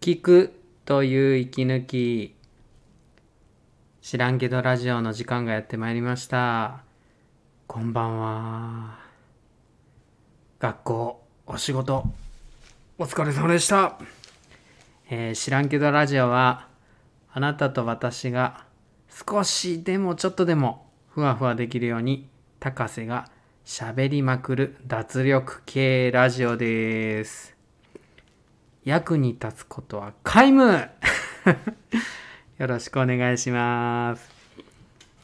聞くという息抜き知らんけどラジオの時間がやってまいりました。こんばんは。学校お仕事お疲れ様でした、えー知らんけどラジオはあなたと私が少しでもちょっとでもふわふわできるように高瀬が喋りまくる脱力系ラジオです。役に立つことは皆無 よろしくお願いします。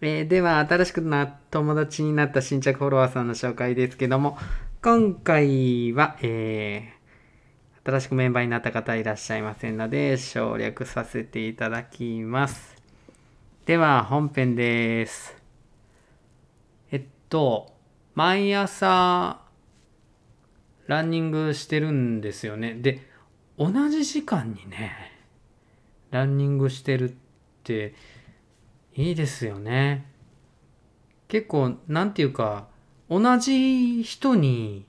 えーでは、新しくな友達になった新着フォロワーさんの紹介ですけども、今回は、えー新しくメンバーになった方いらっしゃいませんので、省略させていただきます。では、本編です。えっと、毎朝、ランニングしてるんですよね。で、同じ時間にね、ランニングしてるっていいですよね。結構、なんていうか、同じ人に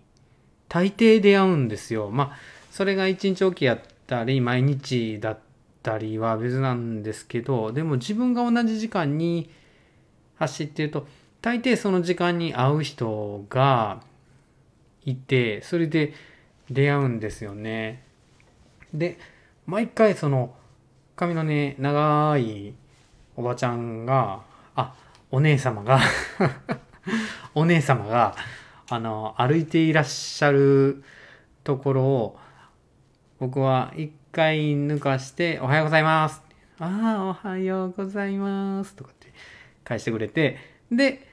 大抵出会うんですよ。まあ、それが一日おきやったり、毎日だったりは別なんですけど、でも自分が同じ時間に走ってると、大抵その時間に会う人がいて、それで出会うんですよね。で毎回その髪のね長いおばちゃんがあお姉様が お姉様があの歩いていらっしゃるところを僕は一回抜かして「おはようございます」「ああおはようございます」とかって返してくれて。で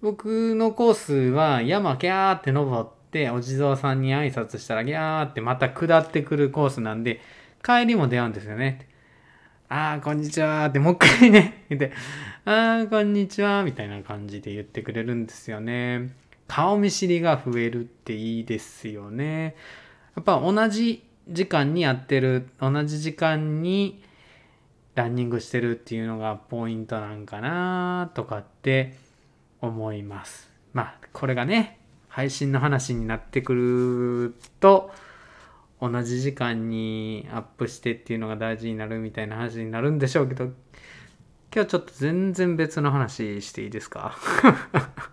僕のコースは山キャーって登ってお地蔵さんに挨拶したらギャーってまた下ってくるコースなんで帰りも出会うんですよね。ああ、こんにちはってもう一回ね、言って、ああ、こんにちはみたいな感じで言ってくれるんですよね。顔見知りが増えるっていいですよね。やっぱ同じ時間にやってる、同じ時間にランニングしてるっていうのがポイントなんかなとかって思います。まあ、これがね、配信の話になってくると、同じ時間にアップしてっていうのが大事になるみたいな話になるんでしょうけど、今日ちょっと全然別の話していいですか？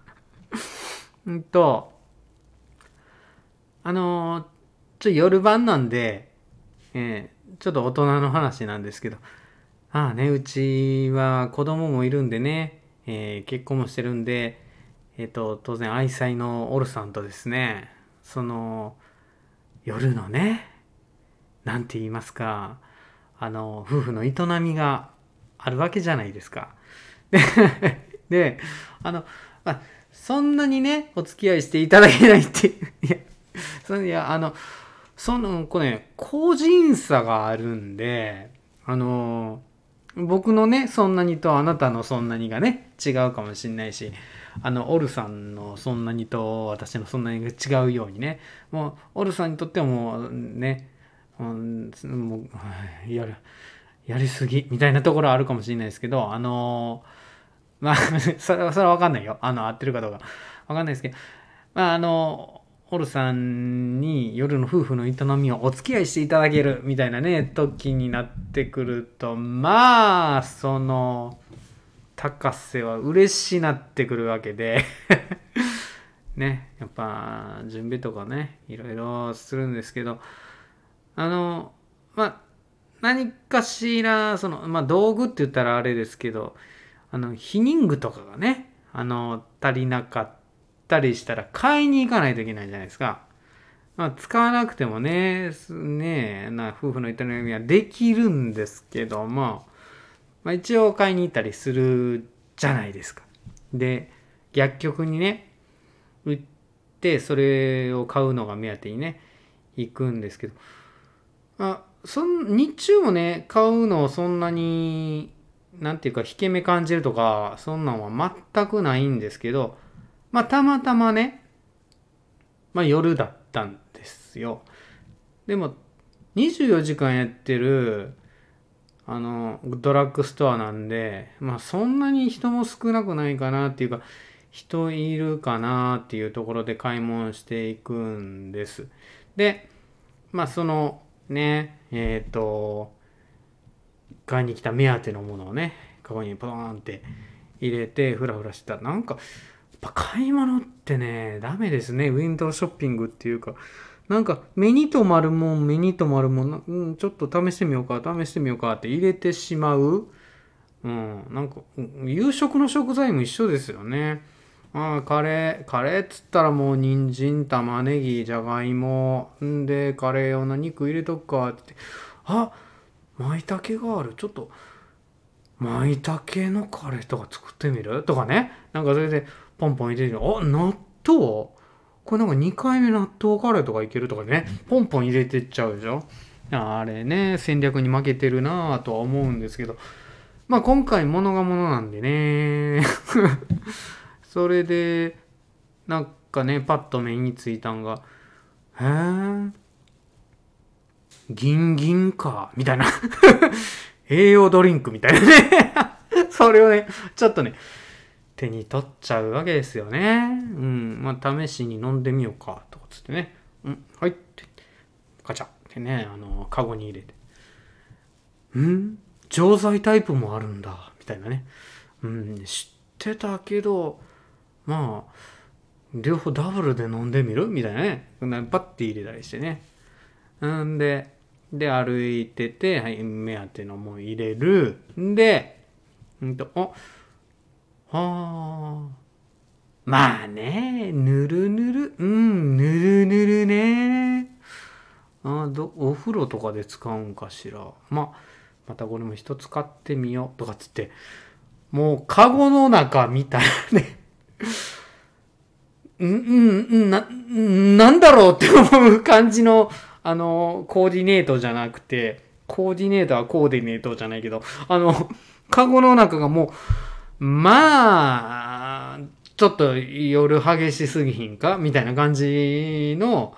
うんと、あの、ちょ、夜晩なんで、えーちょっと大人の話なんですけど、ああね、うちは子供もいるんでね、えー結婚もしてるんで、えっ、と、当然愛妻のオルさんとですね、その、夜のね、なんて言いますか、あの、夫婦の営みがあるわけじゃないですか。で、であの、あ、そんなにね、お付き合いしていただけないってい、や、そいや、あの、その、これ、ね、個人差があるんで、あの、僕のね、そんなにとあなたのそんなにがね、違うかもしれないし、あの、オルさんのそんなにと私のそんなに違うようにね、もう、オルさんにとってはもうね、うん、もう、やる、やりすぎ、みたいなところはあるかもしれないですけど、あのまあ、それは、それはわかんないよ。あの、合ってるかどうか。わかんないですけど、まあ、あの、オルさんに夜の夫婦の営みをお付き合いしていただけるみたいなね、時になってくると、まあ、その、高瀬は嬉しなってくるわけで、ね、やっぱ、準備とかね、いろいろするんですけど、あの、まあ、何かしら、その、まあ、道具って言ったらあれですけど、あの、避妊具とかがね、あの、足りなかったりしたら買いに行かないといけないじゃないですか。まあ、使わなくてもね、ねな夫婦の営みはできるんですけども、まあ、一応買いに行ったりするじゃないですか。で、薬局にね、売って、それを買うのが目当てにね、行くんですけど、あそん日中もね、買うのをそんなに、なんていうか、引け目感じるとか、そんなんは全くないんですけど、まあ、たまたまね、まあ、夜だったんですよ。でも、24時間やってる、あの、ドラッグストアなんで、まあ、そんなに人も少なくないかなっていうか、人いるかなっていうところで買い物していくんです。で、まあ、その、ね、えっ、と、買いに来た目当てのものをね、カゴにポーンって入れて、ふらふらしてたら、なんか、やっぱ買い物ってね、ダメですね。ウィンドウショッピングっていうか、なんか目に留まるもん、目に留まるもん、うん、ちょっと試してみようか、試してみようかって入れてしまう。うん、なんか、夕食の食材も一緒ですよね。ああ、カレー、カレーっつったらもう人参、玉ねぎ、じゃがいも、んで、カレー用の肉入れとくかって。あ、舞茸がある。ちょっと、舞茸のカレーとか作ってみる？とかね。なんかそれで、ポンポン入れてるあ、納豆？これなんか2回目納豆カレーとかいけるとかね、ポンポン入れてっちゃうでしょ。あれね、戦略に負けてるなぁとは思うんですけど、まあ今回物が物なんでね、それで、なんかね、パッと目についたんが、へぇギンギンか、みたいな。栄養ドリンクみたいなね。それをね、ちょっとね、手に取っちゃうわけですよね。うん。まあ、試しに飲んでみようか、とかつってね。うん、はいって、ガチャってね、あの、カゴに入れて。ん？錠剤タイプもあるんだ、みたいなね。うん、知ってたけど、まあ、両方ダブルで飲んでみる？みたいなね。バッて入れたりしてね。うんで、で、歩いてて、はい、目当てのも入れる。んで、んと、あ、はあ。まあね、ぬるぬる、うん、ぬるぬるね。あどお風呂とかで使うんかしら。まあ、またこれも一つ買ってみようとかつって、もうカゴの中みたいなね。うん、うん、な、なんだろうって思う感じの、あの、コーディネートじゃなくて、コーディネートはコーディネートじゃないけど、あの、カゴの中がもう、まあ、ちょっと夜激しすぎひんか？みたいな感じの、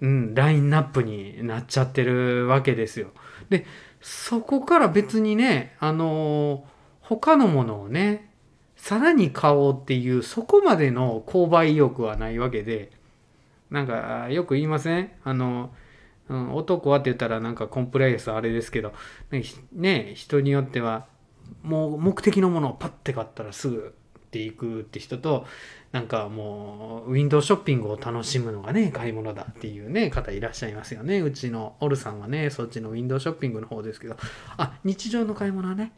うん、ラインナップになっちゃってるわけですよ。で、そこから別にね、あの他のものをね、さらに買おうっていう、そこまでの購買意欲はないわけで、なんか、よく言いません？あの、うん、男はって言ったらなんかコンプライアンスあれですけど、ね、人によってはもう目的のものをパッて買ったらすぐっていくって人となんかもうウィンドウショッピングを楽しむのがね買い物だっていうね方いらっしゃいますよね。うちのオルさんはねそっちのウィンドウショッピングの方ですけど。あ日常の買い物はね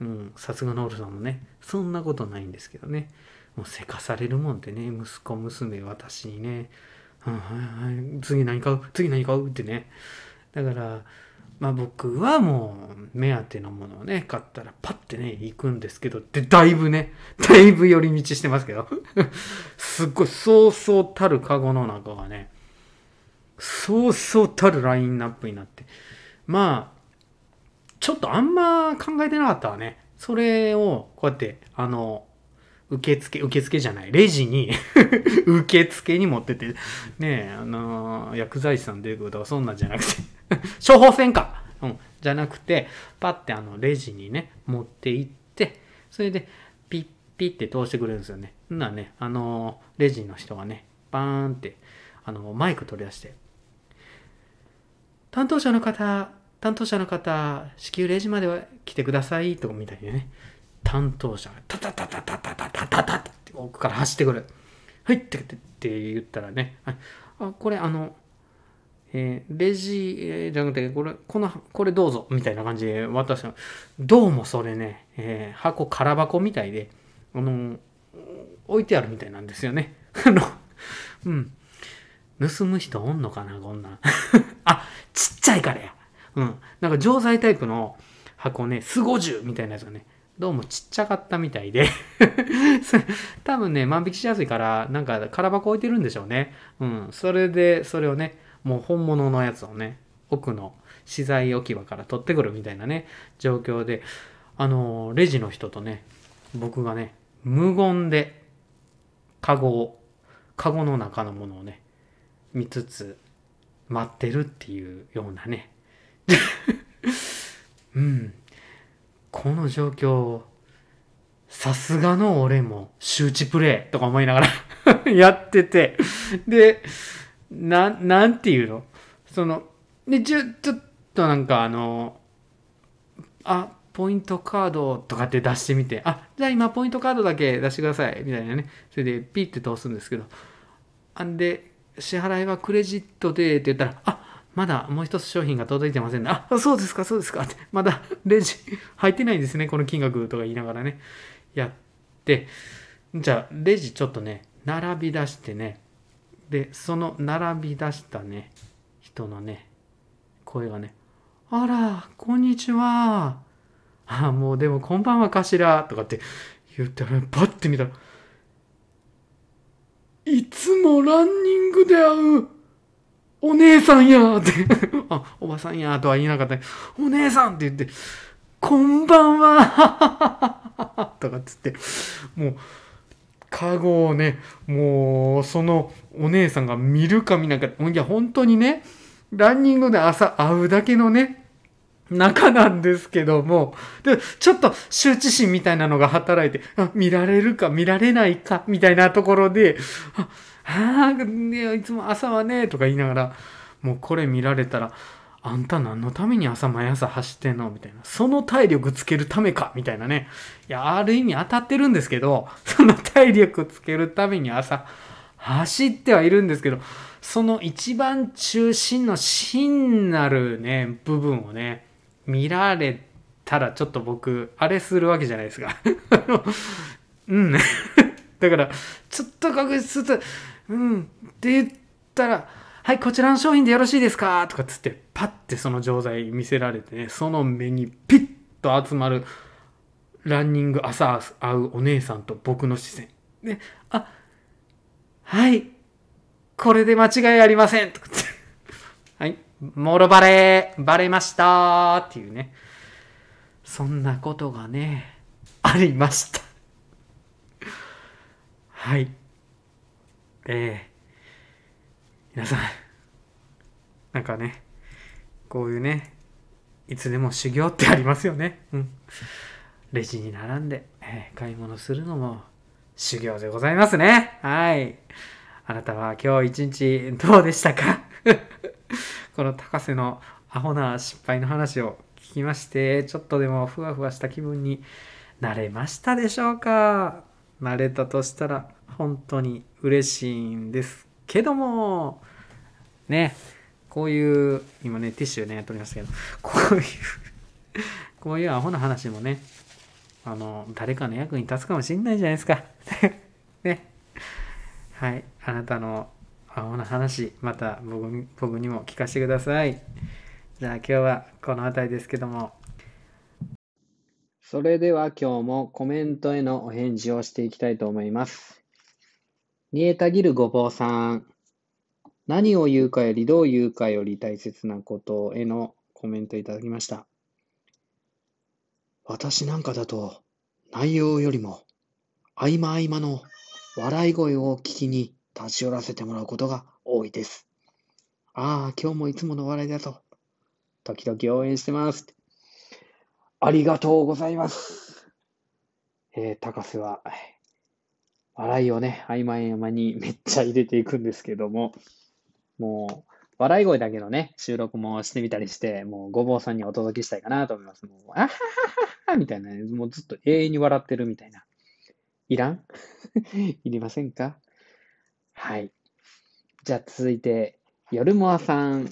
うんさすがのオルさんもねそんなことないんですけどね。もうせかされるもんってね息子娘私にね、うん、はいはい。次何買う？次何買う？ってね。だからまあ僕はもう目当てのものをね、買ったらパッてね、行くんですけど、で、だいぶね、だいぶ寄り道してますけど、すっごいそうそうたるカゴの中がね、そうそうたるラインナップになって、まあ、ちょっとあんま考えてなかったわね。それを、こうやって、あの、受付、受付じゃない、レジに 受付に持ってて、ねえ、あの、薬剤師さん出てくるとかそんなんじゃなくて。処方箋かうん。じゃなくて、パッてあの、レジにね、持って行って、それで、ピッピッって通してくれるんですよね。んなね、あのー、レジの人がね、バーンって、あのー、マイク取り出して、担当者の方、担当者の方、至急レジまでは来てください、とかみたいにね、担当者がタタタタタタタタタタって奥から走ってくる。はいってって言ったらね、あ、これあの、えー、レジ、えー、じゃなくて、これ、この、これどうぞ、みたいな感じで渡したどうもそれね、えー、箱、空箱みたいで、あの、置いてあるみたいなんですよね。あの、うん。盗む人おんのかな、こんなん。あ、ちっちゃいからや。うん。なんか錠剤タイプの箱ね、スゴジュみたいなやつがね、どうもちっちゃかったみたいで 多分ね、万引きしやすいから、なんか空箱置いてるんでしょうね。うん。それで、それをね、もう本物のやつをね、奥の資材置き場から取ってくるみたいなね、状況で、あのレジの人とね、僕がね、無言で、カゴを、カゴの中のものをね、見つつ、待ってるっていうようなね。うん。この状況、さすがの俺も周知プレイとか思いながら やってて、で、な、なんていうの？その、で、ちょ、ちょっとなんかあの、あ、ポイントカードとかって出してみて、あ、じゃあ今ポイントカードだけ出してください、みたいなね。それでピッて通すんですけど、あんで、支払いはクレジットでって言ったら、あ、まだもう一つ商品が届いてませんね。あ、そうですか、そうですか。って、まだレジ入ってないんですね、この金額とか言いながらね、やって、じゃあ、レジちょっとね、並び出してね、で、その並び出したね、人のね、声がね、あら、こんにちは。あ、もうでもこんばんはかしら。とかって言って、パッて見たら、いつもランニングで会うお姉さんやって あ、おばさんやとは言いなかった。お姉さんって言って、こんばんはとかっつって、もう、カゴをね、もう、そのお姉さんが見るか見ないか。いや、本当にね、ランニングで朝会うだけのね、中なんですけども、でちょっと羞恥心みたいなのが働いて、あ見られるか見られないかみたいなところで、ああ、ね、いつも朝はね、とか言いながら、もうこれ見られたら、あんた何のために朝毎朝走ってんの？みたいな。その体力つけるためか？みたいなね。いや、ある意味当たってるんですけど、その体力つけるために朝走ってはいるんですけど、その一番中心の芯なるね、部分をね、見られたらちょっと僕、あれするわけじゃないですか。うん。だから、ちょっと確実と、うんって言ったら、はい、こちらの商品でよろしいですか？とかつって、パッてその錠剤見せられてね、その目にピッと集まる、ランニング朝会うお姉さんと僕の視線。で、あ、はい、これで間違いありませんとかって、はい、もろバレ、バレましたっていうね。そんなことがね、ありました。はい。えー、皆さん、なんかね、こういうね、いつでも修行ってありますよね。うん。レジに並んで、えー、買い物するのも修行でございますね。はい。あなたは今日一日どうでしたか？この高瀬のアホな失敗の話を聞きまして、ちょっとでもふわふわした気分になれましたでしょうか？なれたとしたら本当に嬉しいんですけども、ね、こういう、今ね、ティッシュね、取りましたけど、こういう こういうアホな話もね、あの、誰かの役に立つかもしんないじゃないですか。ね。はい。あなたのアホな話、また僕僕にも聞かせてください。じゃあ今日はこの辺りですけども。それでは今日もコメントへのお返事をしていきたいと思います。煮えたぎるごぼうさん。何を言うかよりどう言うかより大切なことへのコメントいただきました。私なんかだと内容よりも合間合間の笑い声を聞きに立ち寄らせてもらうことが多いです。ああ、今日もいつもの笑いだと。時々応援してます。ありがとうございます。えー、高瀬は、笑いをね、合間合間に めっちゃ入れていくんですけども、もう、笑い声だけのね、収録もしてみたりして、もうごぼうさんにお届けしたいかなと思います。もう、あはははみたいな、ね、もうずっと永遠に笑ってるみたいな。いらん？いりませんか？はい。じゃあ続いて、夜もあさん。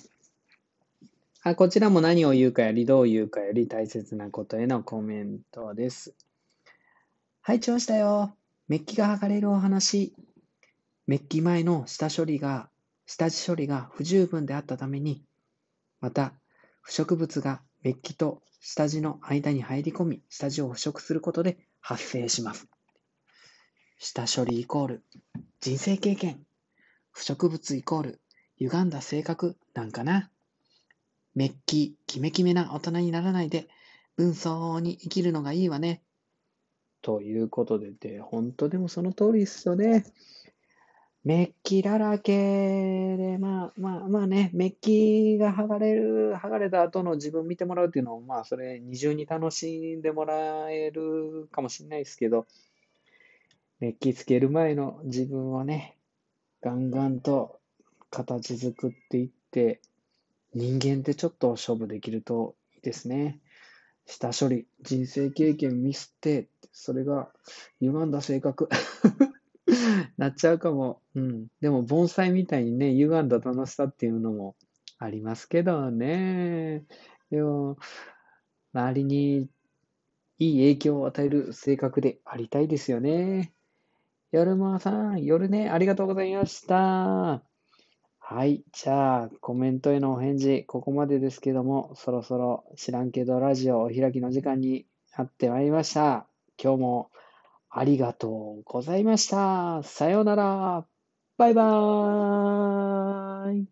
あ、こちらも何を言うかよりどう言うかより大切なことへのコメントです。はい、調子だよ。メッキが剥がれるお話。メッキ前の下処理が、下地処理が不十分であったために、また、腐食物がメッキと下地の間に入り込み、下地を腐食することで発生します。下処理イコール人生経験。不植物イコール歪んだ性格なんかな。めっき、キメキメな大人にならないで、文装に生きるのがいいわね。ということで、で、本当でもその通りですよね。メッキだらけで、まあまあまあね、メッキが剥がれる、剥がれた後の自分見てもらうっていうのも、まあそれ二重に楽しんでもらえるかもしれないですけど、メッキつける前の自分をね、ガンガンと形作っていって、人間ってちょっと勝負できるといいですね。下処理、人生経験ミスって、それが歪んだ性格 なっちゃうかも。うん。でも、盆栽みたいにね、歪んだ楽しさっていうのもありますけどね。でも、周りにいい影響を与える性格でありたいですよね。夜間さん、夜ね、ありがとうございました。はい。じゃあ、コメントへのお返事、ここまでですけども、そろそろ知らんけどラジオお開きの時間になってまいりました。今日もありがとうございました。さようなら。バイバーイ。